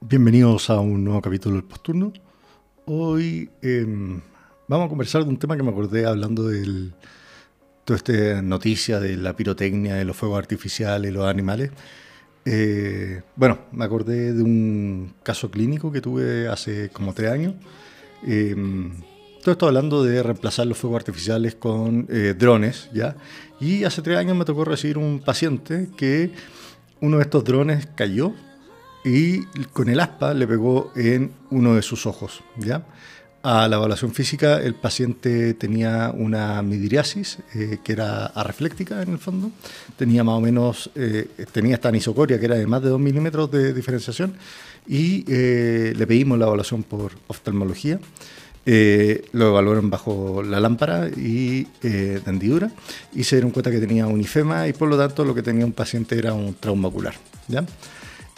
Bienvenidos a un nuevo capítulo del Posturno. Hoy em, vamos a conversar de un tema que me acordé hablando de toda esta noticia de la pirotecnia, de los fuegos artificiales, los animales. Eh, bueno, me acordé de un caso clínico que tuve hace como tres años. Em, todo esto hablando de reemplazar los fuegos artificiales con eh, drones, ¿ya? Y hace tres años me tocó recibir un paciente que uno de estos drones cayó y con el aspa le pegó en uno de sus ojos. ¿ya? A la evaluación física el paciente tenía una midriasis, eh, que era arrefléctica en el fondo, tenía más o menos, eh, tenía esta anisocoria que era de más de 2 milímetros de diferenciación y eh, le pedimos la evaluación por oftalmología. lo evaluaron bajo la lámpara y de hendidura y se dieron cuenta que tenía un ifema y por lo tanto lo que tenía un paciente era un trauma ocular. ¿ya?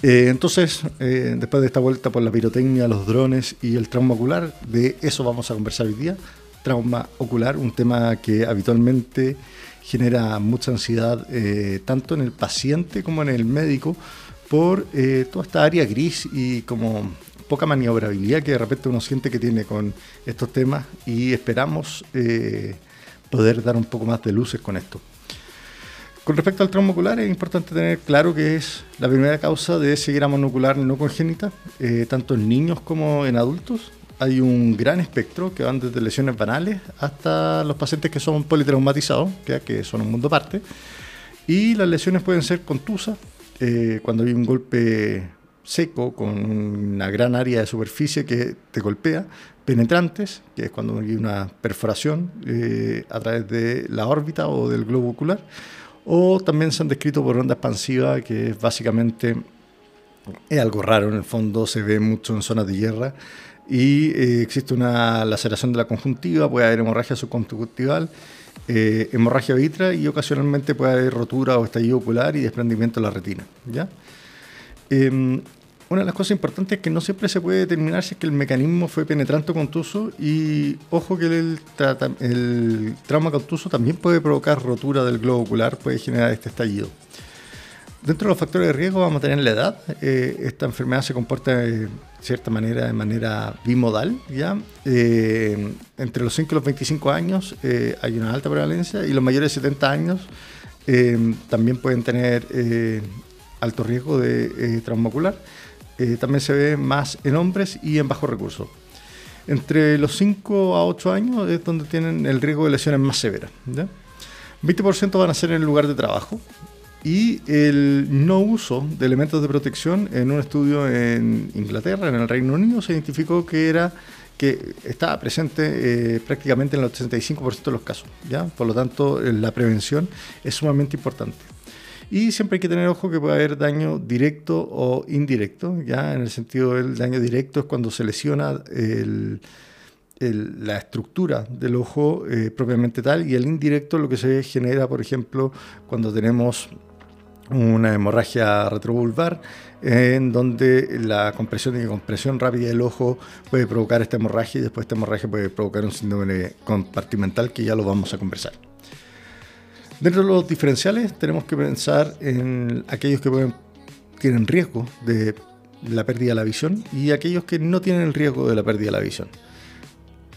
Eh, entonces, eh, después de esta vuelta por la pirotecnia, los drones y el trauma ocular, de eso vamos a conversar hoy día. Trauma ocular, un tema que habitualmente genera mucha ansiedad eh, tanto en el paciente como en el médico por toda esta área gris y como poca maniobrabilidad que de repente uno siente que tiene con estos temas y esperamos poder dar un poco más de luces con esto. Con respecto al trauma ocular, es importante tener claro que es la primera causa de ceguera monocular no congénita, eh, tanto en niños como en adultos. Hay un gran espectro que van desde lesiones banales hasta los pacientes que son politraumatizados, que son un mundo aparte. Y las lesiones pueden ser contusas, eh, cuando hay un golpe seco con una gran área de superficie que te golpea, penetrantes, que es cuando hay una perforación eh, a través de la órbita o del globo ocular, o también se han descrito por onda expansiva, que es básicamente es algo raro en el fondo, se ve mucho en zonas de guerra y eh, existe una laceración de la conjuntiva, puede haber hemorragia subconjuntival, eh, hemorragia vitra y ocasionalmente puede haber rotura o estallido ocular y desprendimiento de la retina. ¿ya? Em, una de las cosas importantes es que no siempre se puede determinar si es que el mecanismo fue penetrante o contuso y ojo que el, trauma contuso también puede provocar rotura del globo ocular, puede generar este estallido. Dentro de los factores de riesgo vamos a tener la edad. Eh, esta enfermedad se comporta de cierta manera de manera bimodal. ¿ya? Eh, entre los 5 y los 25 años eh, hay una alta prevalencia y los mayores de 70 años también pueden tener alto riesgo de trauma ocular. Eh, también se ve más en hombres y en bajos recursos. Entre los 5 a 8 años es donde tienen el riesgo de lesiones más severas. 20% van a ser en el lugar de trabajo y el no uso de elementos de protección en un estudio en Inglaterra, en el Reino Unido, se identificó que era que estaba presente eh, prácticamente en el 85% de los casos. ¿ya? Por lo tanto, la prevención es sumamente importante. Y siempre hay que tener ojo que puede haber daño directo o indirecto, ya en el sentido del daño directo es cuando se lesiona la estructura del ojo eh, propiamente tal y el indirecto lo que se genera, por ejemplo, cuando tenemos una hemorragia retrovulvar en donde la compresión y compresión rápida del ojo puede provocar esta hemorragia y después esta hemorragia puede provocar un síndrome compartimental que ya lo vamos a conversar. Dentro de los diferenciales tenemos que pensar en aquellos que tienen riesgo de la pérdida de la visión y aquellos que no tienen el riesgo de la pérdida de la visión.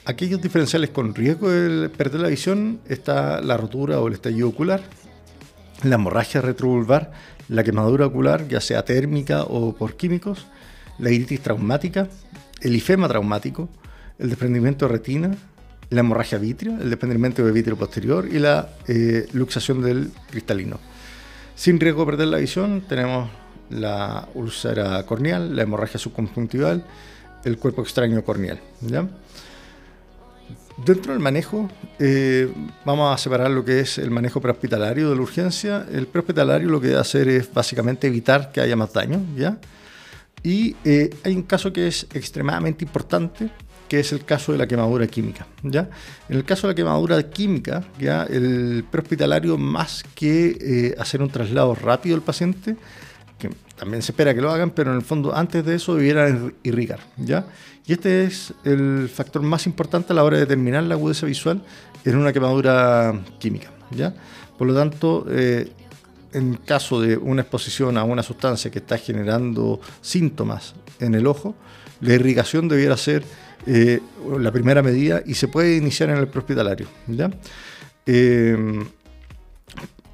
Aquellos diferenciales con riesgo de perder la visión está la rotura o el estallido ocular, la hemorragia retrovulvar, la quemadura ocular, ya sea térmica o por químicos, la iritis traumática, el ifema traumático, el desprendimiento de retina, la hemorragia vitrea, el desprendimiento de vitrio posterior y la eh, luxación del cristalino. Sin riesgo de perder la visión, tenemos la úlcera corneal, la hemorragia subconjuntival, el cuerpo extraño corneal. Dentro del manejo, eh, vamos a separar lo que es el manejo prehospitalario de la urgencia. El prehospitalario lo que debe hacer es básicamente evitar que haya más daño, ¿ya? Y eh, hay un caso que es extremadamente importante, que es el caso de la quemadura química. ¿ya? En el caso de la quemadura química, ¿ya? el prehospitalario, más que eh, hacer un traslado rápido del paciente, que también se espera que lo hagan, pero en el fondo antes de eso debieran irrigar. ¿ya? Y este es el factor más importante a la hora de determinar la agudeza visual en una quemadura química. ¿ya? Por lo tanto, eh, en caso de una exposición a una sustancia que está generando síntomas en el ojo, la irrigación debiera ser eh, la primera medida y se puede iniciar en el prehospitalario. ¿ya? Eh,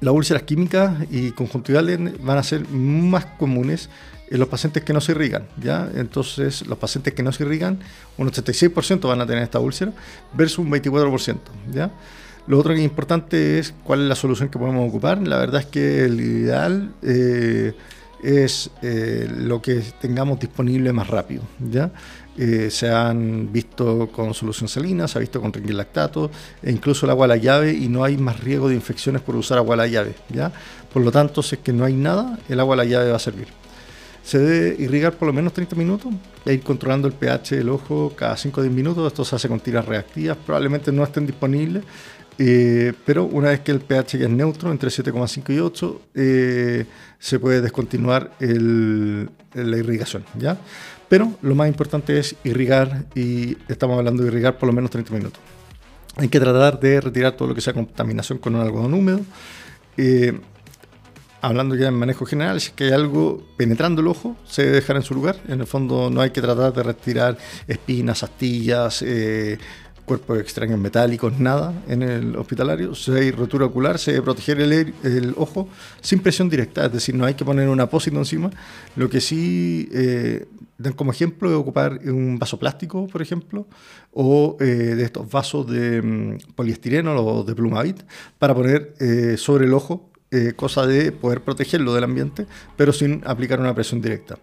las úlceras químicas y conjuntivales van a ser más comunes en los pacientes que no se irrigan, ¿ya? Entonces, los pacientes que no se irrigan, un 86% van a tener esta úlcera versus un 24%, ¿ya? Lo otro que es importante es cuál es la solución que podemos ocupar. La verdad es que el ideal eh, es eh, lo que tengamos disponible más rápido. ¿ya? Eh, se han visto con solución salina, se ha visto con lactato e incluso el agua a la llave y no hay más riesgo de infecciones por usar agua a la llave. ¿ya? Por lo tanto, si es que no hay nada, el agua a la llave va a servir. Se debe irrigar por lo menos 30 minutos e ir controlando el pH del ojo cada 5 o 10 minutos. Esto se hace con tiras reactivas, probablemente no estén disponibles, eh, pero una vez que el pH es neutro, entre 7,5 y 8, eh, se puede descontinuar la irrigación. ¿ya? Pero lo más importante es irrigar y estamos hablando de irrigar por lo menos 30 minutos. Hay que tratar de retirar todo lo que sea contaminación con un algodón húmedo. Eh, hablando ya en manejo general, si es que hay algo penetrando el ojo, se debe dejar en su lugar. En el fondo no hay que tratar de retirar espinas, astillas, cuerpos extraños metálicos, nada en el hospitalario. Si hay rotura ocular, se debe proteger el, ojo sin presión directa, es decir, no hay que poner un apósito encima. Lo que sí eh, dan como ejemplo es ocupar un vaso plástico, por ejemplo, o eh, de estos vasos de mm, poliestireno o de plumavit para poner eh, sobre el ojo, cosa de poder protegerlo del ambiente, pero sin aplicar una presión directa.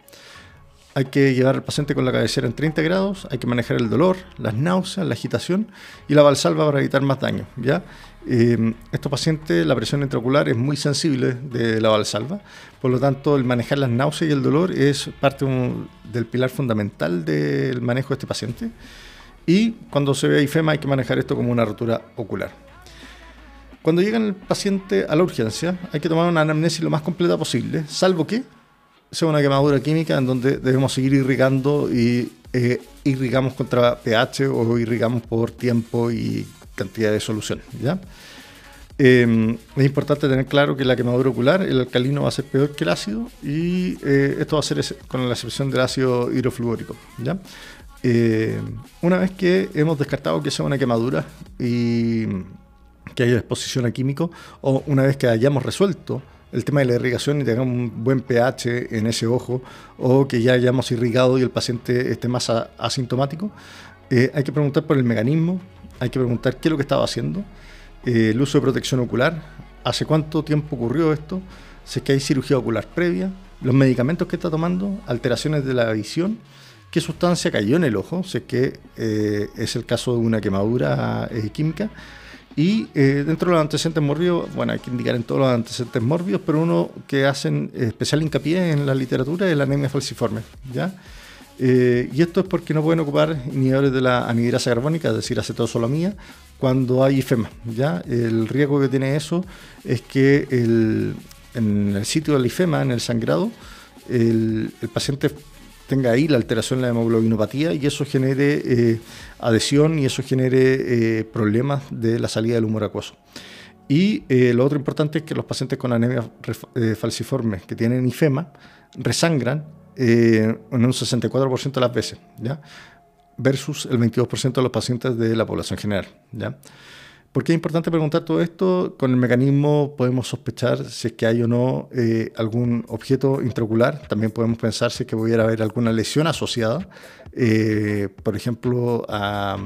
Hay que llevar al paciente con la cabecera en 30 grados, hay que manejar el dolor, las náuseas, la agitación y la valsalva para evitar más daño. ¿ya? Eh, estos pacientes, la presión intraocular es muy sensible de la valsalva, por lo tanto, el manejar las náuseas y el dolor es parte del pilar fundamental del manejo de este paciente. Y cuando se ve IFEMA hay que manejar esto como una rotura ocular. Cuando llega el paciente a la urgencia, hay que tomar una anamnesis lo más completa posible, salvo que sea una quemadura química en donde debemos seguir irrigando y eh, irrigamos contra pH o irrigamos por tiempo y cantidad de solución. ¿ya? Em, es importante tener claro que la quemadura ocular, el alcalino va a ser peor que el ácido y eh, esto va a ser con la excepción del ácido hidrofluórico. ¿ya? Em, una vez que hemos descartado que sea una quemadura y que haya exposición a químico, o una vez que hayamos resuelto el tema de la irrigación y tengamos un buen pH en ese ojo o que ya hayamos irrigado y el paciente esté más asintomático, eh, hay que preguntar por el mecanismo, hay que preguntar qué es lo que estaba haciendo, eh, el uso de protección ocular, hace cuánto tiempo ocurrió esto, si es que hay cirugía ocular previa, los medicamentos que está tomando, alteraciones de la visión, qué sustancia cayó en el ojo, si es que eh, es el caso de una quemadura química y eh, dentro de los antecedentes mórbidos, bueno, hay que indicar en todos los antecedentes mórbidos, pero uno que hacen especial hincapié en la literatura es la anemia falciforme, ¿ya? Eh, y esto es porque no pueden ocupar inhibidores de la anhidrasa carbónica, es decir, acetosolamía, cuando hay IFEMA, ¿ya? El riesgo que tiene eso es que en el sitio del IFEMA, en el sangrado, el paciente tenga ahí la alteración de la hemoglobinopatía y eso genere eh, adhesión y eso genere eh, problemas de la salida del humor acuoso. Y eh, lo otro importante es que los pacientes con anemia falciforme que tienen IFEMA resangran en un 64% de las veces, ¿ya? versus el 22% de los pacientes de la población general. ¿ya? ¿Por qué es importante preguntar todo esto? Con el mecanismo podemos sospechar si es que hay o no eh, algún objeto intraocular. También podemos pensar si es que pudiera haber alguna lesión asociada, eh, por ejemplo, a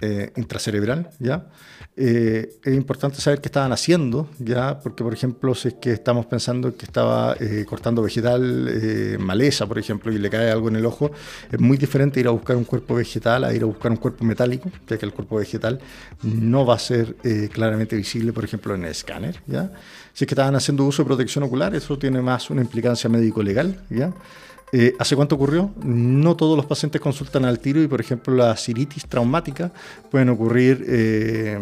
eh, intracerebral, ¿ya? Eh, es importante saber qué estaban haciendo, ¿ya? Porque, por ejemplo, si es que estamos pensando que estaba eh, cortando vegetal, maleza, por ejemplo, y le cae algo en el ojo, es muy diferente ir a buscar un cuerpo vegetal a ir a buscar un cuerpo metálico, ya que el cuerpo vegetal no va a ser claramente visible, por ejemplo, en el escáner, ¿ya? Si es que estaban haciendo uso de protección ocular, eso tiene más una implicancia médico-legal, ¿ya? Eh, ¿Hace cuánto ocurrió? No todos los pacientes consultan al tiro y, por ejemplo, la ciritis traumática pueden ocurrir eh,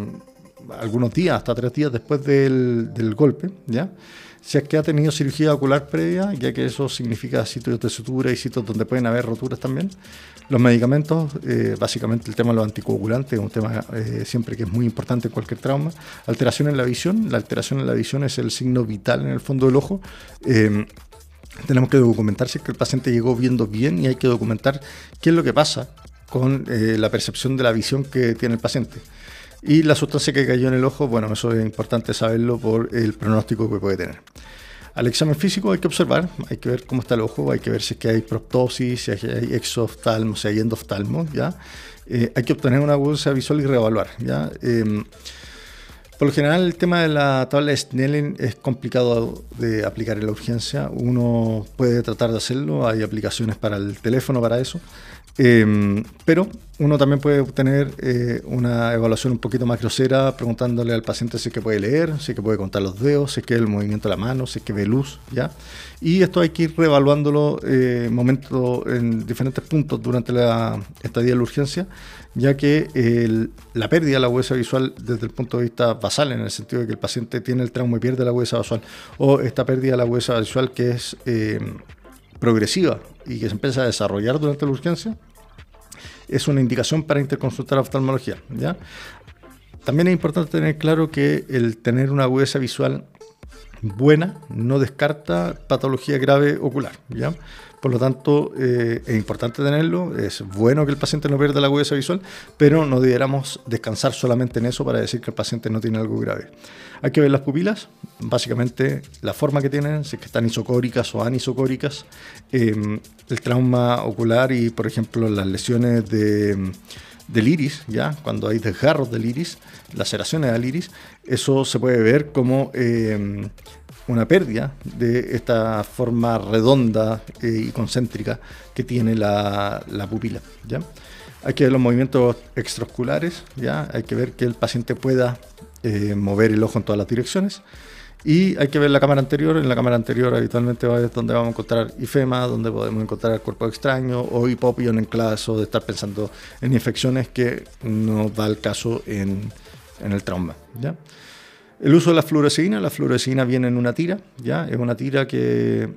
algunos días, hasta tres días después del, del golpe, ¿ya? Si es que ha tenido cirugía ocular previa, ya que eso significa sitios de sutura y sitios donde pueden haber roturas también. Los medicamentos, eh, básicamente el tema de los anticoagulantes, es un tema eh, siempre que es muy importante en cualquier trauma. Alteración en la visión, la alteración en la visión es el signo vital en el fondo del ojo. Eh, tenemos que documentar si es que el paciente llegó viendo bien y hay que documentar qué es lo que pasa con la percepción de la visión que tiene el paciente. Y la sustancia que cayó en el ojo, bueno, eso es importante saberlo por el pronóstico que puede tener. Al examen físico hay que observar, hay que ver cómo está el ojo, hay que ver si es que hay proptosis, si hay exoftalmo, si hay endoftalmo, ¿ya? Eh, hay que obtener una bolsa visual y reevaluar, ¿ya? Em, por lo general, el tema de la tabla de Snellen es complicado de aplicar en la urgencia. Uno puede tratar de hacerlo, hay aplicaciones para el teléfono para eso. Em, pero uno también puede obtener eh, una evaluación un poquito más grosera preguntándole al paciente si es que puede leer, si es que puede contar los dedos, si es que el movimiento de la mano, si es que ve luz, ¿ya? Y esto hay que ir reevaluándolo eh, momento, en diferentes puntos durante la estadía de la urgencia, ya que la pérdida de la huesa visual desde el punto de vista basal, en el sentido de que el paciente tiene el trauma y pierde la huesa visual, o esta pérdida de la huesa visual que es eh, progresiva y que se empieza a desarrollar durante la urgencia, es una indicación para interconsultar oftalmología. ¿ya? También es importante tener claro que el tener una agudeza visual buena no descarta patología grave ocular. ¿ya? Por lo tanto, eh, es importante tenerlo, es bueno que el paciente no pierda la agudeza visual, pero no debiéramos descansar solamente en eso para decir que el paciente no tiene algo grave. Hay que ver las pupilas, básicamente la forma que tienen, si es que están isocóricas o anisocóricas, em, el trauma ocular y, por ejemplo, las lesiones de, del iris, ¿ya? cuando hay desgarros del iris, laceraciones del iris, eso se puede ver como em, una pérdida de esta forma redonda eh, y concéntrica que tiene la, pupila. ¿ya? Hay que ver los movimientos extraoculares, ¿ya? hay que ver que el paciente pueda eh, mover el ojo en todas las direcciones. Y hay que ver la cámara anterior. En la cámara anterior habitualmente es donde vamos a encontrar IFEMA, donde podemos encontrar el cuerpo extraño o hipopion en caso de estar pensando en infecciones que no da el caso en, en el trauma. El uso de la fluoresceína, la fluoresceína viene en una tira, ¿ya? Es una tira que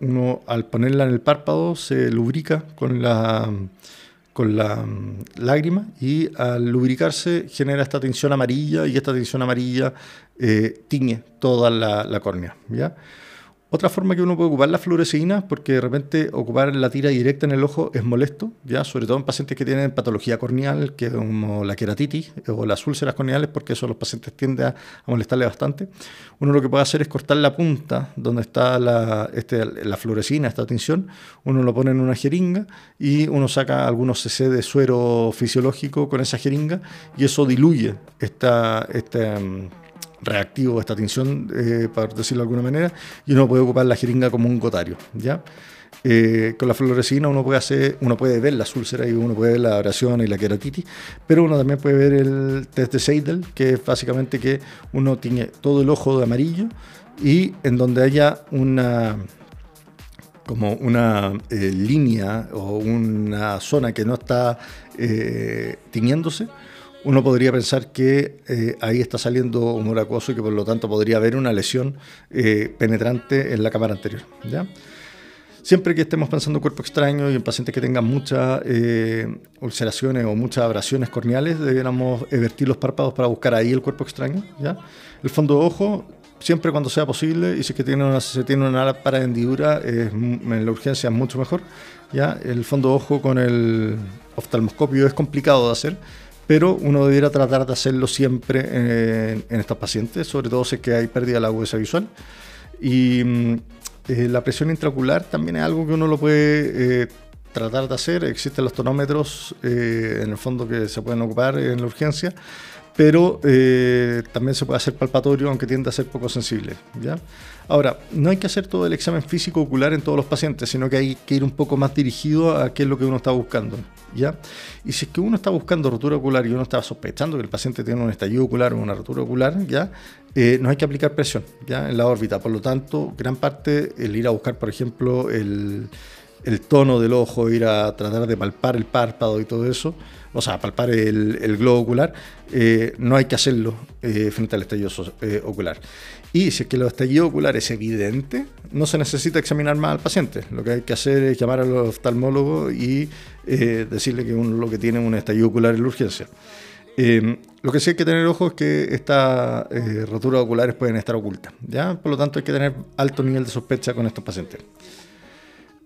uno al ponerla en el párpado se lubrica con la, con la mm, lágrima y al lubricarse genera esta tinción amarilla y esta tinción amarilla eh, tiñe toda la, la córnea, ¿ya? Otra forma que uno puede ocupar la fluoresceína, porque de repente ocupar la tira directa en el ojo es molesto, ya sobre todo en pacientes que tienen patología corneal, que como la queratitis o las úlceras corneales, porque eso los pacientes tienden a, molestarle bastante. Uno lo que puede hacer es cortar la punta donde está la, este, la fluorescina, esta tinción, uno lo pone en una jeringa y uno saca algunos cc de suero fisiológico con esa jeringa y eso diluye esta, esta reactivo esta tinción, eh, para decirlo de alguna manera, y uno puede ocupar la jeringa como un gotario. ¿ya? Eh, con la fluorescina uno puede, hacer, uno puede ver las úlceras y uno puede ver la abrasión y la queratitis, pero uno también puede ver el test de Seidel, que es básicamente que uno tiene todo el ojo de amarillo y en donde haya una como una eh, línea o una zona que no está tiñéndose, uno podría pensar que eh, ahí está saliendo humor acuoso y que por lo tanto podría haber una lesión eh, penetrante en la cámara anterior. ¿ya? Siempre que estemos pensando en cuerpo extraño y en pacientes que tengan muchas eh, ulceraciones o muchas abrasiones corneales, deberíamos vertir los párpados para buscar ahí el cuerpo extraño. ¿ya? El fondo de ojo, siempre cuando sea posible, y si es tiene una, se tiene una para hendidura, en la urgencia es mucho mejor. ¿ya? El fondo de ojo con el oftalmoscopio es complicado de hacer pero uno debiera tratar de hacerlo siempre en, estos pacientes, sobre todo si es que hay pérdida de la agudeza visual. Y mm, eh, la presión intraocular también es algo que uno lo puede eh, tratar de hacer. Existen los tonómetros eh, en el fondo que se pueden ocupar en la urgencia, pero también se puede hacer palpatorio, aunque tiende a ser poco sensible. ¿ya? Ahora, no hay que hacer todo el examen físico ocular en todos los pacientes, sino que hay que ir un poco más dirigido a qué es lo que uno está buscando. ¿ya? Y si es que uno está buscando rotura ocular y uno está sospechando que el paciente tiene un estallido ocular o una rotura ocular, ¿ya? Eh, no hay que aplicar presión ¿ya? en la órbita. Por lo tanto, gran parte, el ir a buscar, por ejemplo, el, el tono del ojo, ir a tratar de palpar el párpado y todo eso, o sea, palpar el, globo ocular, eh, no hay que hacerlo eh, frente al estallido eh, ocular. Y si es que el estallido ocular es evidente, no se necesita examinar más al paciente. Lo que hay que hacer es llamar al oftalmólogo y decirle que uno lo que tiene es un estallido ocular en la urgencia. lo que sí hay que tener ojo es que estas roturas oculares pueden estar ocultas, ¿ya? Por lo tanto hay que tener alto nivel de sospecha con estos pacientes.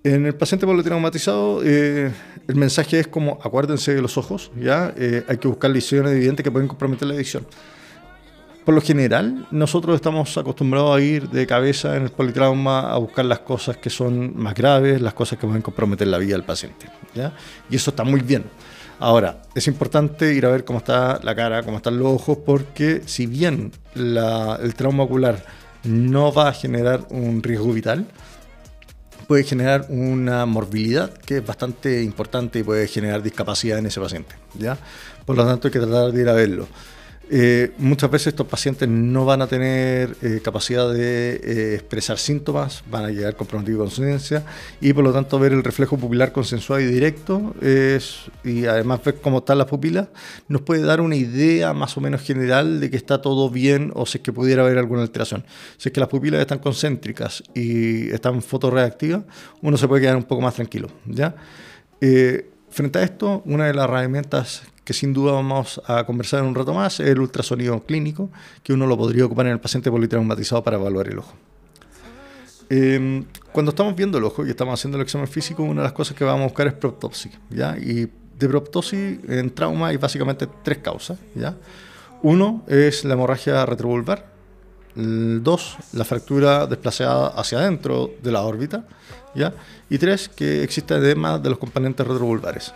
En el paciente politraumatizado, eh, el mensaje es como, acuérdense de los ojos, ¿ya? Eh, hay que buscar lesiones evidentes que pueden comprometer la visión. Por lo general, nosotros estamos acostumbrados a ir de cabeza en el politrauma a buscar las cosas que son más graves, las cosas que pueden comprometer la vida del paciente, ¿ya? Y eso está muy bien. Ahora, es importante ir a ver cómo está la cara, cómo están los ojos, porque si bien el trauma ocular no va a generar un riesgo vital, puede generar una morbilidad que es bastante importante y puede generar discapacidad en ese paciente. ¿ya? Por lo tanto, hay que tratar de ir a verlo. Eh, muchas veces estos pacientes no van a tener eh, capacidad de eh, expresar síntomas, van a llegar comprometidos con conciencia y por lo tanto ver el reflejo pupilar consensuado y directo es, y además ver cómo están las pupilas nos puede dar una idea más o menos general de que está todo bien o si es que pudiera haber alguna alteración. Si es que las pupilas están concéntricas y están fotoreactivas, uno se puede quedar un poco más tranquilo. ¿ya? frente a esto, una de las herramientas que sin duda vamos a conversar en un rato más, el ultrasonido clínico, que uno lo podría ocupar en el paciente politraumatizado para evaluar el ojo. Em, cuando estamos viendo el ojo y estamos haciendo el examen físico, una de las cosas que vamos a buscar es proptosis. ¿ya? Y de proptosis en trauma hay básicamente tres causas. ¿ya? Uno es la hemorragia retrovulvar. Dos, la fractura desplazada hacia adentro de la órbita. ¿ya? Y tres, que existe edema de los componentes retrovulvares.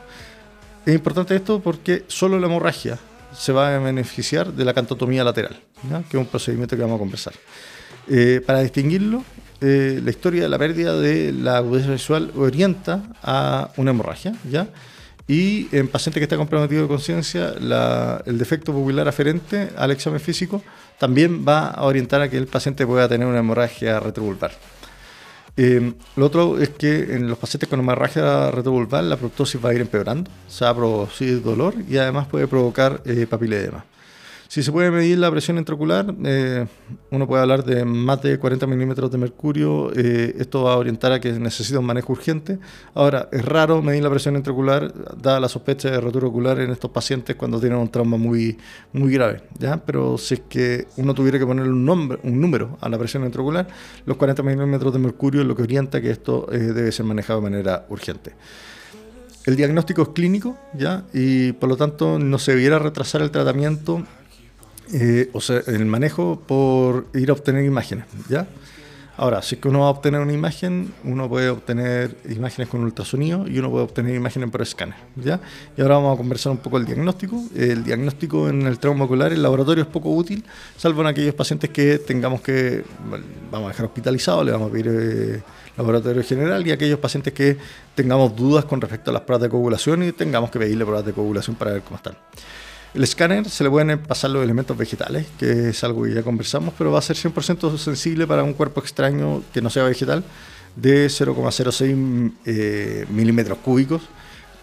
Es importante esto porque solo la hemorragia se va a beneficiar de la cantotomía lateral, que es un procedimiento que vamos a conversar. Eh, para distinguirlo, eh, la historia de la pérdida de la agudeza visual orienta a una hemorragia, ¿ya? Y en paciente que está comprometido de conciencia, el defecto pupilar aferente al examen físico también va a orientar a que el paciente pueda tener una hemorragia retrovulvar. Eh, lo otro es que en los pacientes con hemorragia retrovulvar la proptosis va a ir empeorando, se va a producir dolor y además puede provocar eh, papiledema. Si se puede medir la presión intraocular, eh, uno puede hablar de más de 40 milímetros de mercurio. Eh, esto va a orientar a que necesita un manejo urgente. Ahora, es raro medir la presión intraocular, dada la sospecha de rotura ocular en estos pacientes cuando tienen un trauma muy, muy grave. ¿ya? Pero si es que uno tuviera que ponerle un, nombre, un número a la presión intraocular, los 40 milímetros de mercurio es lo que orienta que esto eh, debe ser manejado de manera urgente. El diagnóstico es clínico, ¿ya? Y por lo tanto no se debiera retrasar el tratamiento eh, o sea, el manejo por ir a obtener imágenes, ¿ya? Ahora, si es que uno va a obtener una imagen, uno puede obtener imágenes con ultrasonido y uno puede obtener imágenes por escáner, ¿ya? Y ahora vamos a conversar un poco del diagnóstico. El diagnóstico en el trauma ocular, el laboratorio es poco útil, salvo en aquellos pacientes que tengamos que, vamos a dejar hospitalizados, le vamos a pedir eh, laboratorio general y aquellos pacientes que tengamos dudas con respecto a las pruebas de coagulación y tengamos que pedirle pruebas de coagulación para ver cómo están. El escáner se le pueden pasar los elementos vegetales, que es algo que ya conversamos, pero va a ser 100% sensible para un cuerpo extraño que no sea vegetal de 0,06 eh, milímetros cúbicos,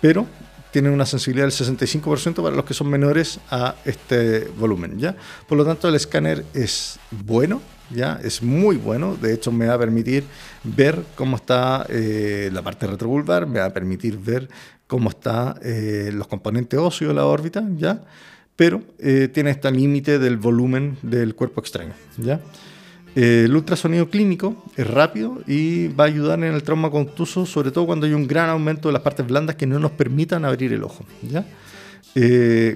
pero tiene una sensibilidad del 65% para los que son menores a este volumen. ¿ya? Por lo tanto, el escáner es bueno, ¿ya? es muy bueno. De hecho, me va a permitir ver cómo está eh, la parte retrovulvar, me va a permitir ver cómo están eh, los componentes óseos de la órbita, ¿ya? pero eh, tiene este límite del volumen del cuerpo extraño. ¿ya? Eh, el ultrasonido clínico es rápido y va a ayudar en el trauma contuso, sobre todo cuando hay un gran aumento de las partes blandas que no nos permitan abrir el ojo. ¿ya?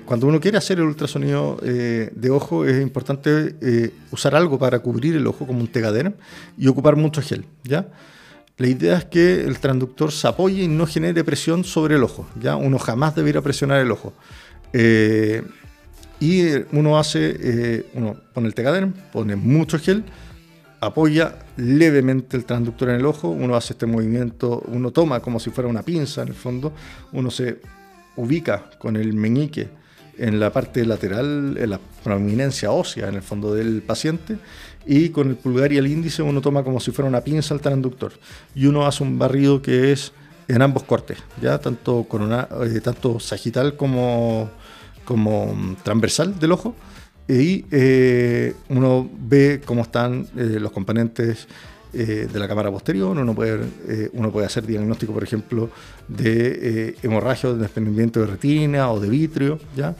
cuando uno quiere hacer el ultrasonido de ojo es importante usar algo para cubrir el ojo como un tegadero y ocupar mucho gel. ¿ya? La idea es que el transductor se apoye y no genere presión sobre el ojo. ¿ya? Uno jamás debería presionar el ojo. Eh, y uno hace, eh, uno pone el tegaderm, pone mucho gel, apoya levemente el transductor en el ojo, uno hace este movimiento, uno toma como si fuera una pinza en el fondo, uno se ubica con el meñique en la parte lateral, en la prominencia ósea en el fondo del paciente y con el pulgar y el índice uno toma como si fuera una pinza al transductor y uno hace un barrido que es en ambos cortes, ya tanto, corona, eh, tanto sagital como, como mm, transversal del ojo. Y eh, uno ve cómo están los componentes de la cámara posterior, uno puede, uno puede hacer diagnóstico, por ejemplo, de hemorragia o de desprendimiento de retina o de vitrio, ¿ya?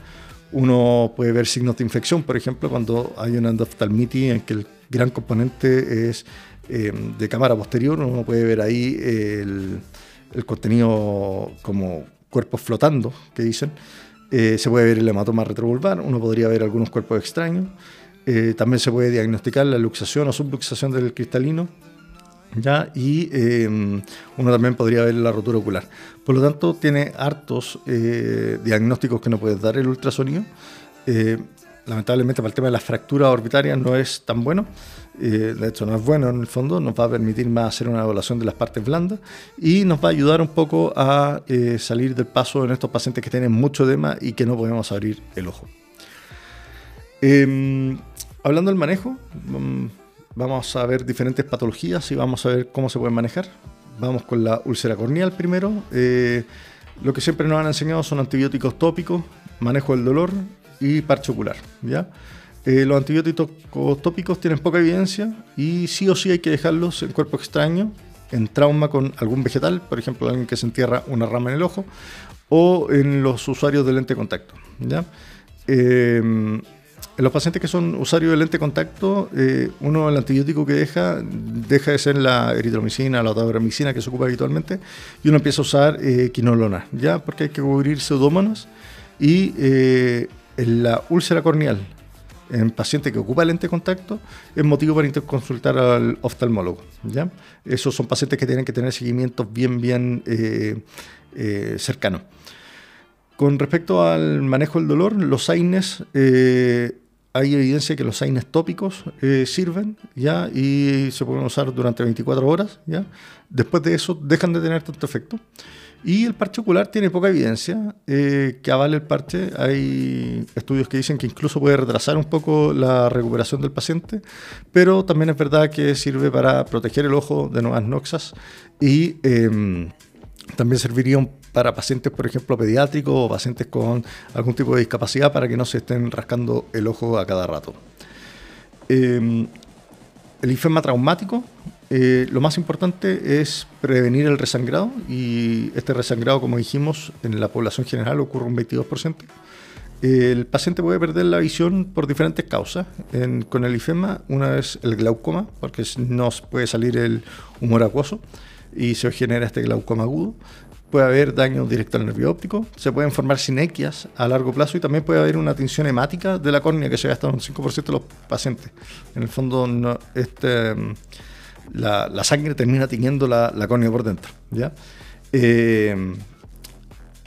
Uno puede ver signos de infección, por ejemplo, cuando hay una endoftalmitis en que el gran componente es eh, de cámara posterior, uno puede ver ahí el, contenido como cuerpos flotando, que dicen. Eh, se puede ver el hematoma retrovulvar, uno podría ver algunos cuerpos extraños. Eh, también se puede diagnosticar la luxación o subluxación del cristalino. ¿Ya? Y uno también podría ver la rotura ocular. Por lo tanto, tiene hartos diagnósticos que no puede dar el ultrasonido lamentablemente para el tema de las fracturas orbitarias no es tan bueno. Eh, de hecho, no es bueno en el fondo, nos va a permitir más hacer una evaluación de las partes blandas y nos va a ayudar un poco a eh, salir del paso en estos pacientes que tienen mucho edema y que no podemos abrir el ojo. Em, hablando del manejo, mm, vamos a ver diferentes patologías y vamos a ver cómo se pueden manejar. Vamos con la úlcera corneal primero. Eh, lo que siempre nos han enseñado son antibióticos tópicos, manejo del dolor, y parche ocular. ¿ya? Eh, los antibióticos tópicos tienen poca evidencia y sí o sí hay que dejarlos en cuerpo extraño, en trauma con algún vegetal, por ejemplo, alguien que se entierra una rama en el ojo, o en los usuarios de lente contacto. ¿ya? Eh, en los pacientes que son usuarios de lente contacto, eh, uno el antibiótico que deja deja de ser la eritromicina, la otabramicina que se ocupa habitualmente, y uno empieza a usar quinolona, ¿ya? Porque hay que cubrir pseudómonas y en la úlcera corneal en paciente que ocupa lente de contacto es motivo para consultar al oftalmólogo. ¿ya? Esos son pacientes que tienen que tener seguimientos bien, bien eh, eh. Con respecto al manejo del dolor, los AINES, eh, hay evidencia que los AINES tópicos sirven ¿ya? y se pueden usar durante 24 horas. ¿ya? Después de eso dejan de tener tanto efecto. Y el parche ocular tiene poca evidencia eh, que avale el parche. Hay estudios que dicen que incluso puede retrasar un poco la recuperación del paciente, pero también es verdad que sirve para proteger el ojo de nuevas noxas y em, también serviría para pacientes, por ejemplo, pediátricos o pacientes con algún tipo de discapacidad para que no se estén rascando el ojo a cada rato. Em, el infema traumático eh, lo más importante es prevenir el resangrado y este resangrado, como dijimos, en la población general ocurre un 22%. el paciente puede perder la visión por diferentes causas. con el ifema, una es el glaucoma, porque no puede salir el humor acuoso y se genera este glaucoma agudo. Puede haber daño directo al nervio óptico, se pueden formar sinequias a largo plazo y también puede haber una tinción hemática de la córnea que ve hasta un 5% de los pacientes. En el fondo, este la, sangre termina tiñendo la, la, córnea por dentro. ¿ya? Eh,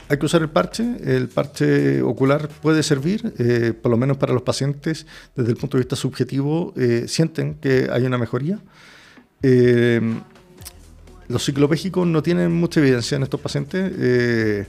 hay que usar el parche. El parche ocular puede servir, eh, por lo menos para los pacientes, desde el punto de vista subjetivo, eh, sienten que hay una mejoría. Los ciclopégicos no tienen mucha evidencia en estos pacientes.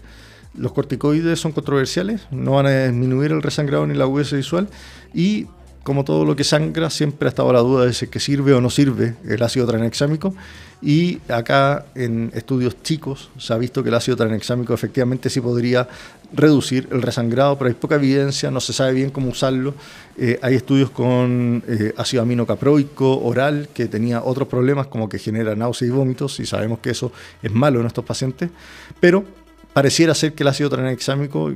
los corticoides son controversiales, no van a disminuir el resangrado ni la agudeza visual y como todo lo que sangra, siempre ha estado la duda de si que sirve o no sirve el ácido tranexámico. Y acá en estudios chicos se ha visto que el ácido tranexámico efectivamente sí podría reducir el resangrado, pero hay poca evidencia, no se sabe bien cómo usarlo. Eh, hay estudios con eh, ácido aminocaproico oral que tenía otros problemas como que genera náuseas y vómitos y sabemos que eso es malo en estos pacientes, pero pareciera ser que el ácido tranexámico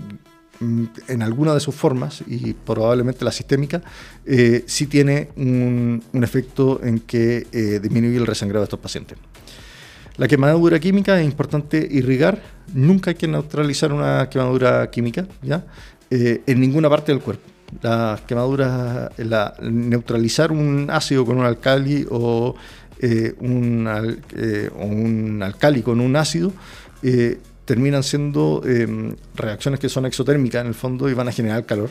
Mm, en alguna de sus formas, y probablemente la sistémica, eh, sí tiene un, efecto en que disminuye el resangrado de estos pacientes. La quemadura química es importante irrigar, nunca hay que neutralizar una quemadura química ¿ya? Eh, en ninguna parte del cuerpo. La quemadura, la, neutralizar un ácido con un alcali o, un, o un alcali con un ácido terminan siendo em, reacciones que son exotérmicas en el fondo y van a generar calor.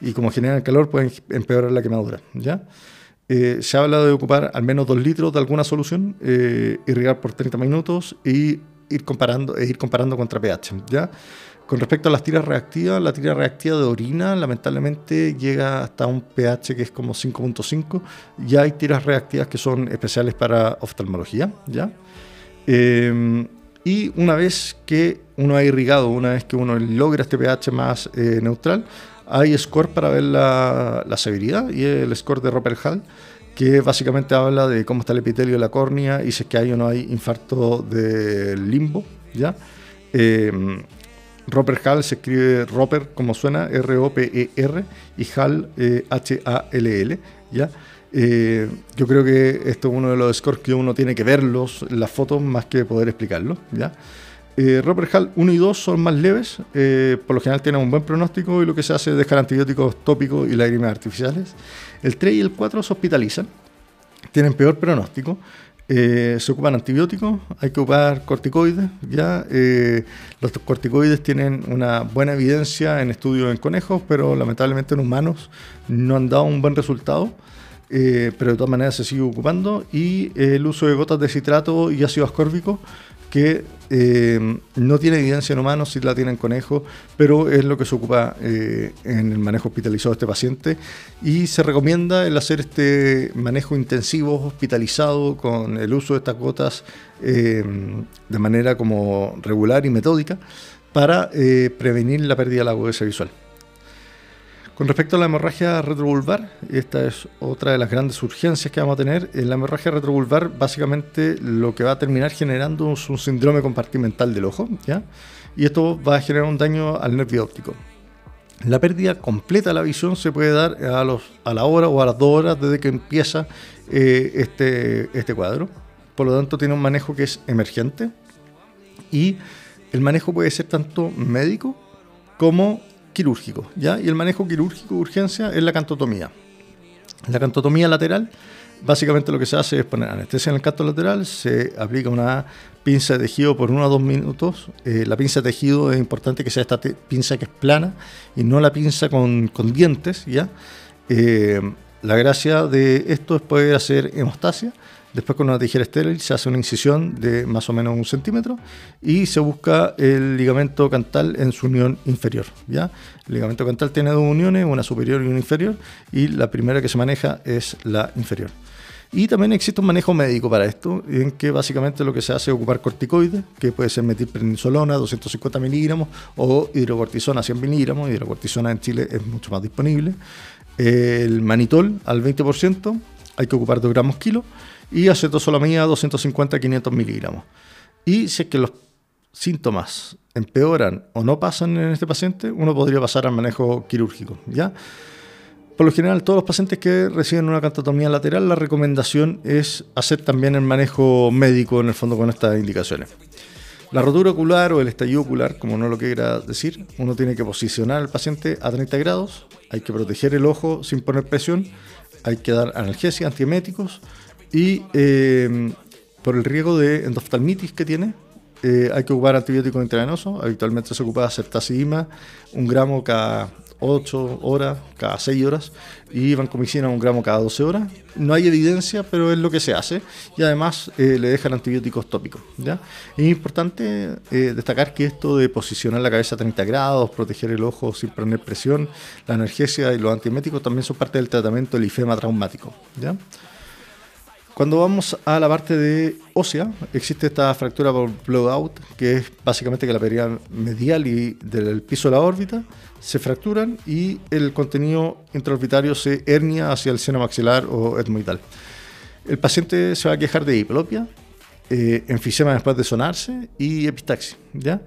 Y como generan calor pueden empeorar la quemadura. ¿ya? Eh, se habla de ocupar al menos 2 litros de alguna solución, eh, irrigar por 30 minutos y ir comparando, e ir comparando contra pH. ¿ya? Con respecto a las tiras reactivas, la tira reactiva de orina lamentablemente llega hasta un pH que es como 5.5. Ya hay tiras reactivas que son especiales para oftalmología. ¿ya? Em, Y una vez que uno ha irrigado, una vez que uno logra este pH más eh, neutral, hay score para ver la, severidad y el score de Roper Hall, que básicamente habla de cómo está el epitelio de la córnea y si es que hay o no hay infarto del limbo. ¿ya? Eh, Roper Hall se escribe Roper como suena, R-O-P-E-R, y Hall, H-A-L-L. ¿ya? Eh, yo creo que esto es uno de los scores que uno tiene que verlos, las fotos, más que poder explicarlo. ¿ya? Eh, Robert Hall 1 y 2 son más leves, eh, por lo general tienen un buen pronóstico y lo que se hace es dejar antibióticos tópicos y lágrimas artificiales. El 3 y el 4 se hospitalizan, tienen peor pronóstico. se ocupan antibióticos, hay que ocupar corticoides. ¿ya? los corticoides tienen una buena evidencia en estudios en conejos, pero lamentablemente en humanos no han dado un buen resultado. Eh, pero de todas maneras se sigue ocupando, y el uso de gotas de citrato y ácido ascórbico, que eh, no tiene evidencia en humanos, sí la tiene en conejos, pero es lo que se ocupa eh, en el manejo hospitalizado de este paciente. Y se recomienda el hacer este manejo intensivo hospitalizado con el uso de estas gotas de manera como regular y metódica para prevenir la pérdida de la agudeza visual. Con respecto a la hemorragia retrovulvar, esta es otra de las grandes urgencias que vamos a tener. En la hemorragia retrovulvar, básicamente lo que va a terminar generando es un síndrome compartimental del ojo, ¿ya? Y esto va a generar un daño al nervio óptico. La pérdida completa de la visión se puede dar a, la hora o a las dos horas desde que empieza eh, este, este cuadro. Por lo tanto, tiene un manejo que es emergente y el manejo puede ser tanto médico como quirúrgico, ¿ya? Y el manejo quirúrgico de urgencia es la cantotomía. La cantotomía lateral, básicamente lo que se hace es poner anestesia en el canto lateral, se aplica una pinza de tejido por uno a dos minutos. Eh, la pinza de tejido es importante que sea esta pinza que es plana y no la pinza con, dientes, ¿ya? Eh, la gracia de esto es poder hacer hemostasia Después con una tijera estéril se hace una incisión de más o menos un centímetro y se busca el ligamento cantal en su unión inferior. ¿ya? El ligamento cantal tiene dos uniones, una superior y una inferior, y la primera que se maneja es la inferior. Y también existe un manejo médico para esto, en que básicamente lo que se hace es ocupar corticoides, que puede ser metilprednisolona 250 miligramos o hidrocortisona 100 miligramos. Hidrocortisona en Chile es mucho más disponible. El manitol al 20%, hay que ocupar 2 gramos kilo y acetosolamida 250-500 miligramos. Y si es que los síntomas empeoran o no pasan en este paciente, uno podría pasar al manejo quirúrgico. ¿ya? Por lo general, todos los pacientes que reciben una cantotomía lateral, la recomendación es hacer también el manejo médico en el fondo con estas indicaciones. La rotura ocular o el estallido ocular, como no lo quiera decir, uno tiene que posicionar al paciente a 30 grados, hay que proteger el ojo sin poner presión, hay que dar analgesia, antieméticos, y eh, por el riesgo de endoftalmitis que tiene, eh, hay que ocupar antibióticos intravenosos. Habitualmente se ocupa ceftazidima, un gramo cada 8 horas, cada 6 horas, y vancomicina un gramo cada 12 horas. No hay evidencia, pero es lo que se hace. Y además eh, le dejan antibióticos tópicos. ¿ya? Es importante destacar que esto de posicionar la cabeza a 30 grados, proteger el ojo sin poner presión, la analgesia y los antieméticos también son parte del tratamiento del ifema traumático. ¿ya? Cuando vamos a la parte de ósea, existe esta fractura por blowout, que es básicamente que la pérdida medial y del piso de la órbita se fracturan y el contenido intraorbitario se hernia hacia el seno maxilar o etmoidal. El paciente se va a quejar de diplopia, eh, enfisema después de sonarse y epistaxis. ¿ya?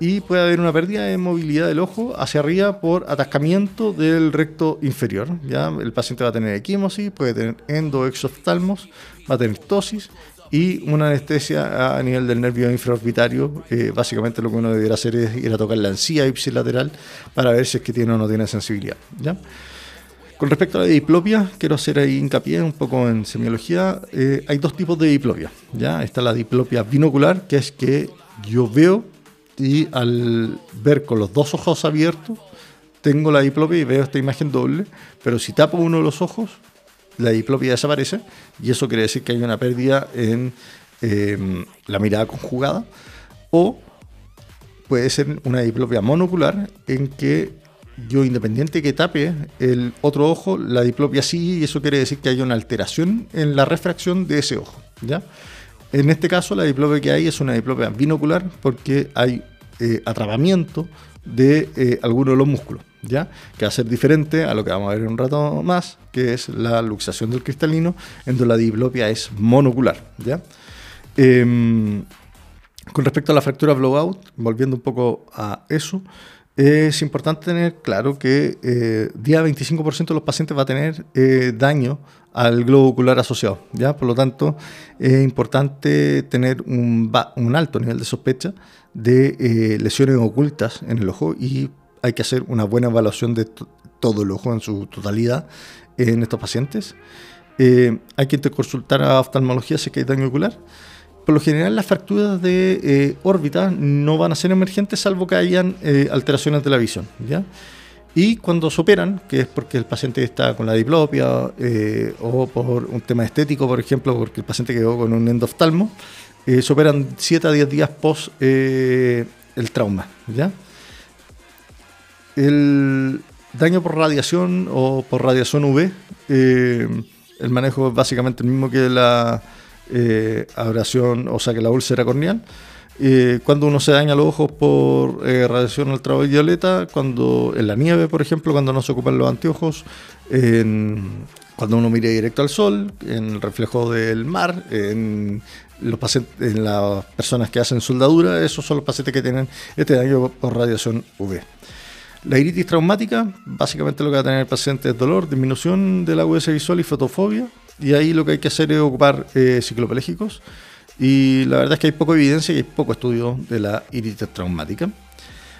Y puede haber una pérdida de movilidad del ojo hacia arriba por atascamiento del recto inferior. ¿ya? El paciente va a tener equimosis, puede tener endoexoftalmos, va a tener tosis y una anestesia a nivel del nervio infraorbitario. Eh, básicamente lo que uno debería hacer es ir a tocar la encía ipsilateral para ver si es que tiene o no tiene sensibilidad. ¿ya? Con respecto a la diplopia, quiero hacer ahí hincapié un poco en semiología. Eh, hay dos tipos de diplopia. ¿ya? Está la diplopia binocular, que es que yo veo y al ver con los dos ojos abiertos, tengo la diplopia y veo esta imagen doble, pero si tapo uno de los ojos, la diplopia desaparece y eso quiere decir que hay una pérdida en em, la mirada conjugada o puede ser una diplopia monocular en que yo independiente que tape el otro ojo, la diplopia sigue y eso quiere decir que hay una alteración en la refracción de ese ojo. ¿ya? En este caso, la diplopia que hay es una diplopia binocular porque hay eh, atrapamiento de eh, algunos de los músculos, ¿ya? Que va a ser diferente a lo que vamos a ver en un rato más, que es la luxación del cristalino, en donde la diplopia es monocular, ¿ya? Em, con respecto a la fractura blowout, volviendo un poco a eso, es importante tener claro que eh, día 25% de los pacientes va a tener eh, daño al globo ocular asociado. ¿ya? Por lo tanto, es importante tener un, un alto nivel de sospecha de eh, lesiones ocultas en el ojo y hay que hacer una buena evaluación de todo el ojo en su totalidad en estos pacientes. hay que consultar a oftalmología si hay daño ocular por lo general las fracturas de eh, órbita no van a ser emergentes salvo que hayan eh, alteraciones de la visión. ¿ya? Y cuando se operan, que es porque el paciente está con la diplopia eh, o por un tema estético, por ejemplo, porque el paciente quedó con un endoftalmo, se operan 7 a 10 días post el trauma. ¿ya? El daño por radiación o por radiación UV, el manejo es básicamente el mismo que la eh, abrasión, o sea que la úlcera corneal. Eh, cuando uno se daña los ojos por eh, radiación ultravioleta, cuando en la nieve, por ejemplo, cuando no se ocupan los anteojos, cuando uno mira directo al sol, en el reflejo del mar, en, los pacientes, en las personas que hacen soldadura, esos son los pacientes que tienen este daño por radiación UV. La iritis traumática, básicamente lo que va a tener el paciente es dolor, disminución de la agudeza visual y fotofobia, y ahí lo que hay que hacer es ocupar eh, Y la verdad es que hay poca evidencia y hay poco estudio de la iritis traumática.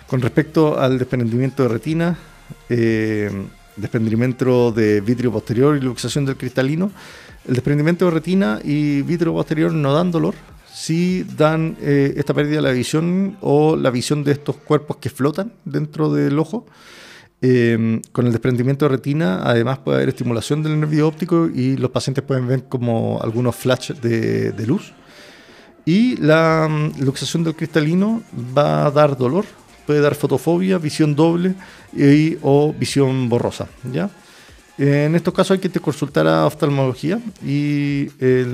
Con respecto al desprendimiento de retina, eh, desprendimiento de vitrio posterior y luxación del cristalino, el desprendimiento de retina y vitrio posterior no dan dolor, sí dan eh, esta pérdida de la visión o la visión de estos cuerpos que flotan dentro del ojo. Em, con el desprendimiento de retina, además puede haber estimulación del nervio óptico y los pacientes pueden ver como algunos flashes de, luz. Y la mm, luxación del cristalino va a dar dolor, puede dar fotofobia, visión doble y, o visión borrosa. ¿ya? En estos casos hay que consultar a oftalmología y es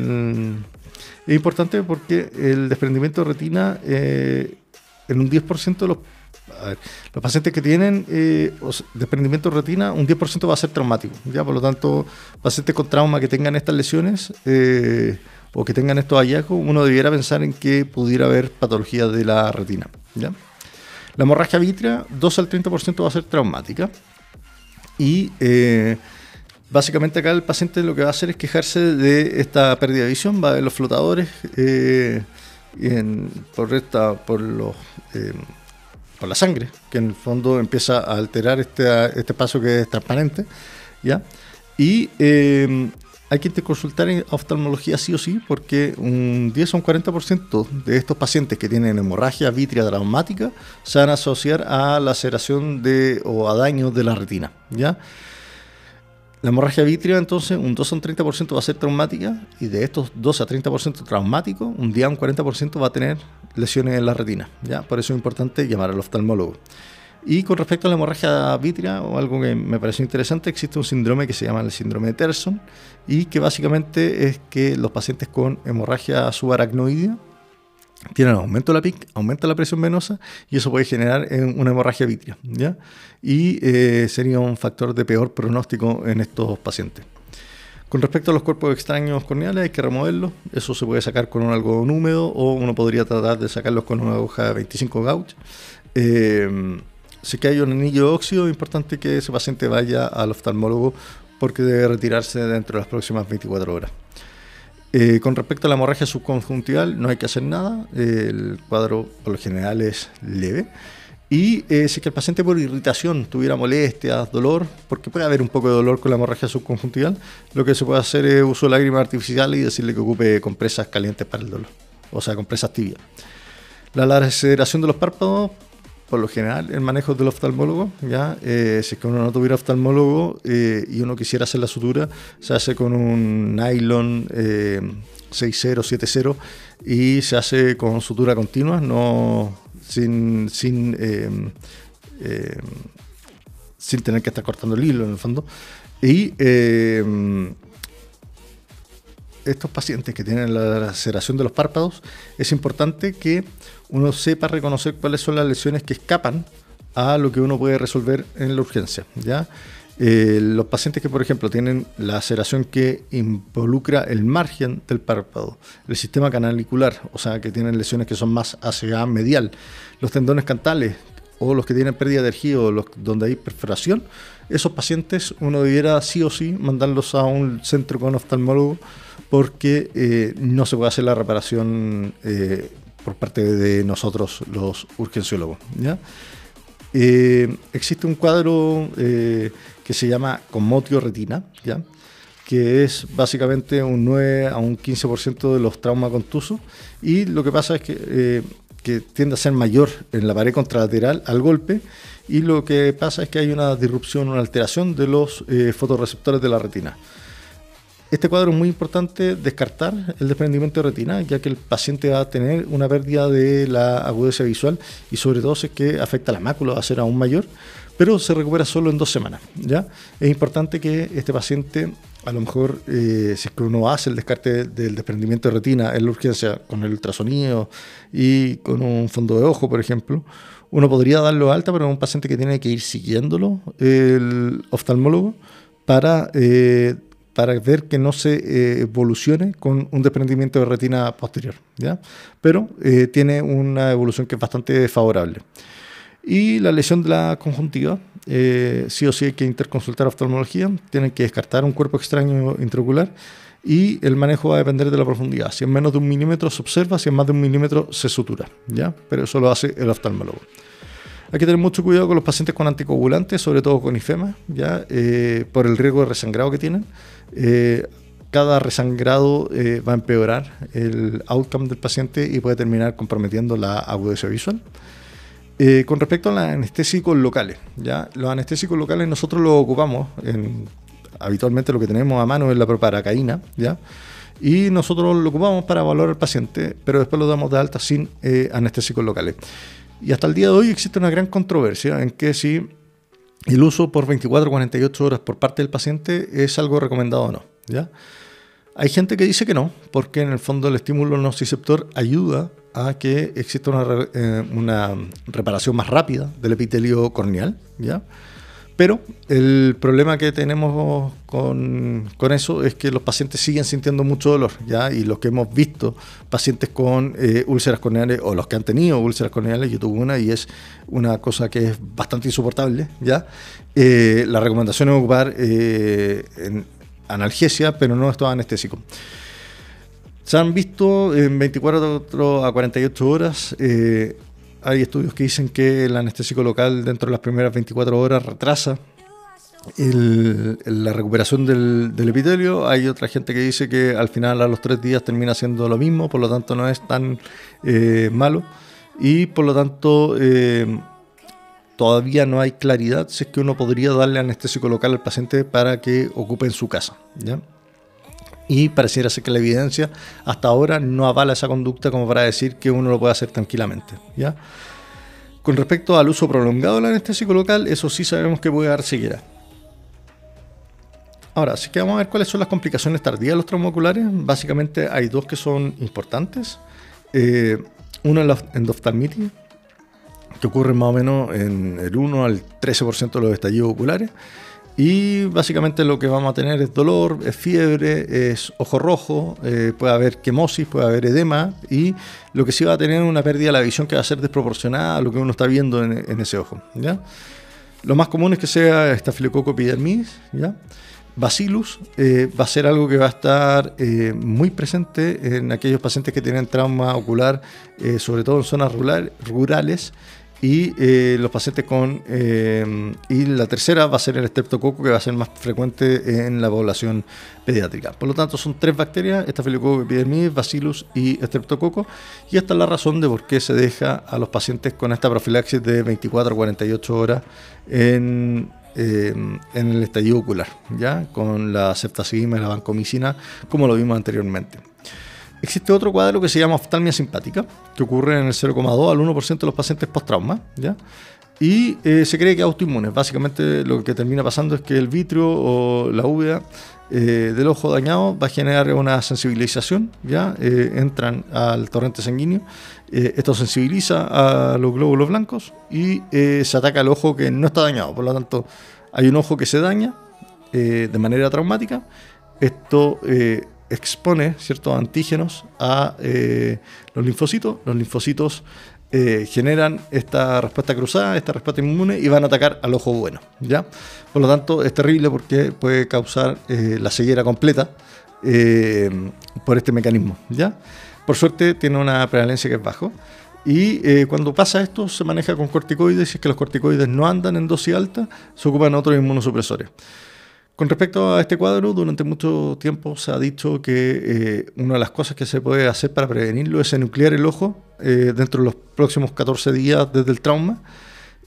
importante porque el desprendimiento de retina eh, en un 10% de los los pacientes que tienen eh, desprendimiento de retina, un 10% va a ser traumático. ¿ya? Por lo tanto, pacientes con trauma que tengan estas lesiones eh, o que tengan estos hallazgos, uno debiera pensar en que pudiera haber patología de la retina. ¿ya? La hemorragia vítrea, 2 al 30% va a ser traumática. Y eh, básicamente acá el paciente lo que va a hacer es quejarse de esta pérdida de visión, va a ver los flotadores por, esta, por los por la sangre, que en el fondo empieza a alterar este, este paso que es transparente, ¿ya? Y eh, hay que consultar en oftalmología sí o sí, porque un 10 o un 40% de estos pacientes que tienen hemorragia vítrea traumática se van a asociar a laceración de, o a daño de la retina, ¿ya? La hemorragia vítrea, entonces, un 2 a un 30% va a ser traumática y de estos 2 a 30% traumáticos, un día un 40% va a tener lesiones en la retina. ¿ya? Por eso es importante llamar al oftalmólogo. Y con respecto a la hemorragia vítrea, o algo que me pareció interesante, existe un síndrome que se llama el síndrome de Terson y que básicamente es que los pacientes con hemorragia subaracnoidea tienen aumento de la PIC, aumenta la presión venosa y eso puede generar una hemorragia vítrea. ¿ya? Y eh, sería un factor de peor pronóstico en estos pacientes. Con respecto a los cuerpos extraños corneales, hay que removerlos. Eso se puede sacar con un algodón húmedo o uno podría tratar de sacarlos con una aguja de 25 gauge. Eh, si hay un anillo óxido, es importante que ese paciente vaya al oftalmólogo porque debe retirarse dentro de las próximas 24 horas. Eh, con respecto a la hemorragia subconjuntival, no hay que hacer nada. el cuadro por lo general es leve. Y eh, si que el paciente por irritación tuviera molestias, dolor, porque puede haber un poco de dolor con la hemorragia subconjuntival, lo que se puede hacer es uso de lágrimas artificiales y decirle que ocupe compresas calientes para el dolor, o sea, compresas tibias. La laceración de los párpados, por lo general, el manejo del oftalmólogo, ya, eh, si es que uno no tuviera oftalmólogo eh, y uno quisiera hacer la sutura, se hace con un nylon 60, 70 y se hace con sutura continua, no sin, sin, em, sin tener que estar cortando el hilo en el fondo. Y estos pacientes que tienen la laceración de los párpados, es importante que uno sepa reconocer cuáles son las lesiones que escapan a lo que uno puede resolver en la urgencia. ¿ya? Eh, los pacientes que, por ejemplo, tienen la laceración que involucra el margen del párpado, el sistema canalicular, o sea, que tienen lesiones que son más hacia medial, los tendones cantales o los que tienen pérdida de energía o los donde hay perforación, esos pacientes uno debiera sí o sí mandarlos a un centro con oftalmólogo porque eh, no se puede hacer la reparación eh, por parte de nosotros los urgenciólogos. ¿ya? existe un cuadro que se llama Conmotio retina, ¿ya? que es básicamente un 9 a un 15% de los traumas contusos y lo que pasa es que, eh, que, tiende a ser mayor en la pared contralateral al golpe y lo que pasa es que hay una disrupción, una alteración de los eh, fotorreceptores de la retina. Este cuadro es muy importante descartar el desprendimiento de retina, ya que el paciente va a tener una pérdida de la agudeza visual y sobre todo si es que afecta la mácula, va a ser aún mayor, pero se recupera solo en dos semanas. ¿ya? Es importante que este paciente, a lo mejor, eh, si es que uno hace el descarte del desprendimiento de retina en la urgencia con el ultrasonido y con un fondo de ojo, por ejemplo, uno podría darlo alta, pero es un paciente que tiene que ir siguiéndolo el oftalmólogo para, eh, para ver que no se eh, evolucione con un desprendimiento de retina posterior. ¿ya? Pero tiene una evolución que es bastante favorable. Y la lesión de la conjuntiva, eh, sí o sí hay que interconsultar oftalmología, tienen que descartar un cuerpo extraño intraocular y el manejo va a depender de la profundidad. Si es menos de un milímetro se observa, si es más de un milímetro se sutura, ¿ya? Pero eso lo hace el oftalmólogo. Hay que tener mucho cuidado con los pacientes con anticoagulantes, sobre todo con ifema, ¿ya? Eh, por el riesgo de resangrado que tienen. Eh, cada resangrado va a empeorar el outcome del paciente y puede terminar comprometiendo la agudeza visual. Eh, con respecto a los anestésicos locales, ¿ya? los anestésicos locales nosotros los ocupamos, en, habitualmente lo que tenemos a mano es la proparacaína, ¿ya? y nosotros lo ocupamos para evaluar al paciente, pero después lo damos de alta sin eh, anestésicos locales. Y hasta el día de hoy existe una gran controversia en que si el uso por 24 o 48 horas por parte del paciente es algo recomendado o no. ¿ya? Hay gente que dice que no, porque en el fondo el estímulo nociceptor ayuda a que exista una, eh, una, reparación más rápida del epitelio corneal, ¿ya? Pero el problema que tenemos con, con, eso es que los pacientes siguen sintiendo mucho dolor, ¿ya? Y los que hemos visto, pacientes con eh, úlceras corneales o los que han tenido úlceras corneales, yo tuve una y es una cosa que es bastante insoportable, ¿ya? Eh, la recomendación es ocupar en analgesia, pero no estos anestésicos. Se han visto en 24 a 48 horas. Hay estudios que dicen que el anestésico local dentro de las primeras 24 horas retrasa la recuperación del, epitelio. Hay otra gente que dice que al final a los tres días termina siendo lo mismo, por lo tanto no es tan eh, malo. Y por lo tanto eh, todavía no hay claridad si es que uno podría darle anestésico local al paciente para que ocupe en su casa. ¿ya? Y pareciera ser que la evidencia hasta ahora no avala esa conducta como para decir que uno lo puede hacer tranquilamente. ¿ya? Con respecto al uso prolongado del anestésico local, eso sí sabemos que puede dar ceguera. Ahora, así que vamos a ver cuáles son las complicaciones tardías de los traumaoculares. Básicamente hay dos que son importantes. Eh, una es la endoftalmitis, que ocurre más o menos en el 1 al 13% de los estallidos oculares. Y básicamente lo que vamos a tener es dolor, es fiebre, es ojo rojo, eh, puede haber quemosis, puede haber edema y lo que sí va a tener una pérdida de la visión que va a ser desproporcionada a lo que uno está viendo en, ese ojo. ¿ya? Lo más común es que sea estafilococo epidermidis, ¿ya? Bacillus eh, va a ser algo que va a estar eh, muy presente en aquellos pacientes que tienen trauma ocular, sobre todo en zonas rurales y eh, los pacientes con eh, y la tercera va a ser el estreptococo que va a ser más frecuente en la población pediátrica. Por lo tanto, son tres bacterias, Staphylococcus epidermidis, Bacillus y estreptococo, y esta es la razón de por qué se deja a los pacientes con esta profilaxis de 24 a 48 horas en, eh, en el estallido ocular, ya con la ceftazidima y la vancomicina, como lo vimos anteriormente. Existe otro cuadro que se llama oftalmia simpática, que ocurre en el 0,2 al 1% de los pacientes post-trauma. ¿ya? y eh, se cree que es autoinmune. Básicamente lo que termina pasando es que el vitrio o la uvea eh, del ojo dañado va a generar una sensibilización, ¿ya? Eh, entran al torrente sanguíneo, esto sensibiliza a los glóbulos blancos y se ataca al ojo que no está dañado. Por lo tanto, hay un ojo que se daña de manera traumática. Esto expone ciertos antígenos a los linfocitos. Los linfocitos eh, generan esta respuesta cruzada, esta respuesta inmune y van a atacar al ojo bueno. ¿ya? Por lo tanto, es terrible porque puede causar eh, la ceguera completa eh, por este mecanismo. ¿ya? Por suerte, tiene una prevalencia que es bajo. Y cuando pasa esto, se maneja con corticoides. Si es que los corticoides no andan en dosis alta, se ocupan otros inmunosupresores. Con respecto a este cuadro, durante mucho tiempo se ha dicho que eh, una de las cosas que se puede hacer para prevenirlo es enuclear el ojo eh, dentro de los próximos 14 días desde el trauma,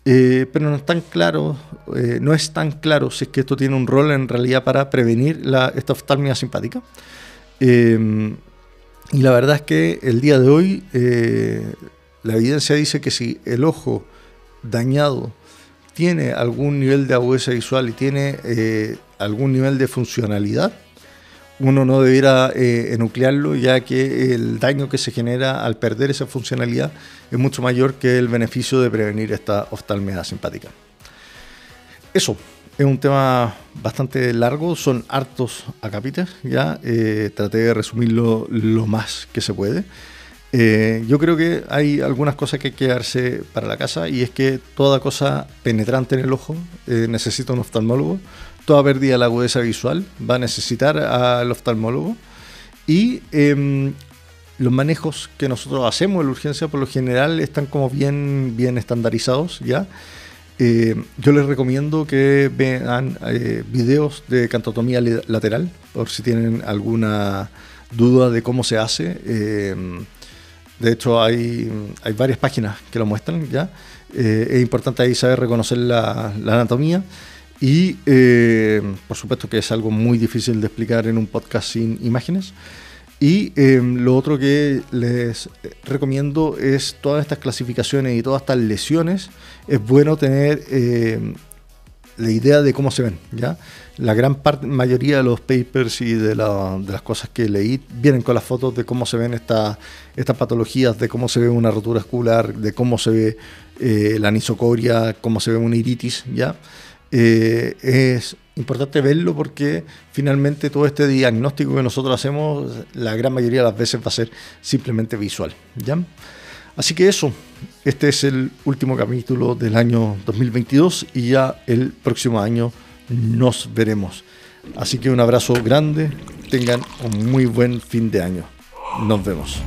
eh, pero no es tan claro, no es tan claro si es que esto tiene un rol en realidad para prevenir la, esta oftalmia simpática. y la verdad es que el día de hoy la evidencia dice que si el ojo dañado tiene algún nivel de agudeza visual y tiene algún nivel de funcionalidad, uno no debiera eh, enuclearlo, ya que el daño que se genera al perder esa funcionalidad es mucho mayor que el beneficio de prevenir esta oftalmia simpática. Eso es un tema bastante largo, son hartos acápites, ya eh, traté de resumirlo lo más que se puede. Eh, yo creo que hay algunas cosas que hay que quedarse para la casa y es que toda cosa penetrante en el ojo necesita un oftalmólogo toda pérdida de la agudeza visual va a necesitar al oftalmólogo y em, los manejos que nosotros hacemos en la urgencia por lo general están como bien, bien estandarizados ya. Eh, yo les recomiendo que vean eh, videos de cantotomía lateral por si tienen alguna duda de cómo se hace. Em, de hecho, hay, hay, varias páginas que lo muestran ya. Eh, es importante ahí saber reconocer la, la anatomía. Y eh, por supuesto que es algo muy difícil de explicar en un podcast sin imágenes. Y eh, lo otro que les recomiendo es todas estas clasificaciones y todas estas lesiones. Es bueno tener eh, la idea de cómo se ven. ¿ya? La gran parte, mayoría de los papers y de, las cosas que leí vienen con las fotos de cómo se ven estas patologías, de cómo se ve una rotura escular, de cómo se ve la anisocoria, cómo se ve una iritis. ¿ya? Eh, es importante verlo porque finalmente todo este diagnóstico que nosotros hacemos, la gran mayoría de las veces va a ser simplemente visual. ¿ya? Así que eso, este es el último capítulo del año 2022 y ya el próximo año nos veremos. Así que un abrazo grande, tengan un muy buen fin de año. Nos vemos.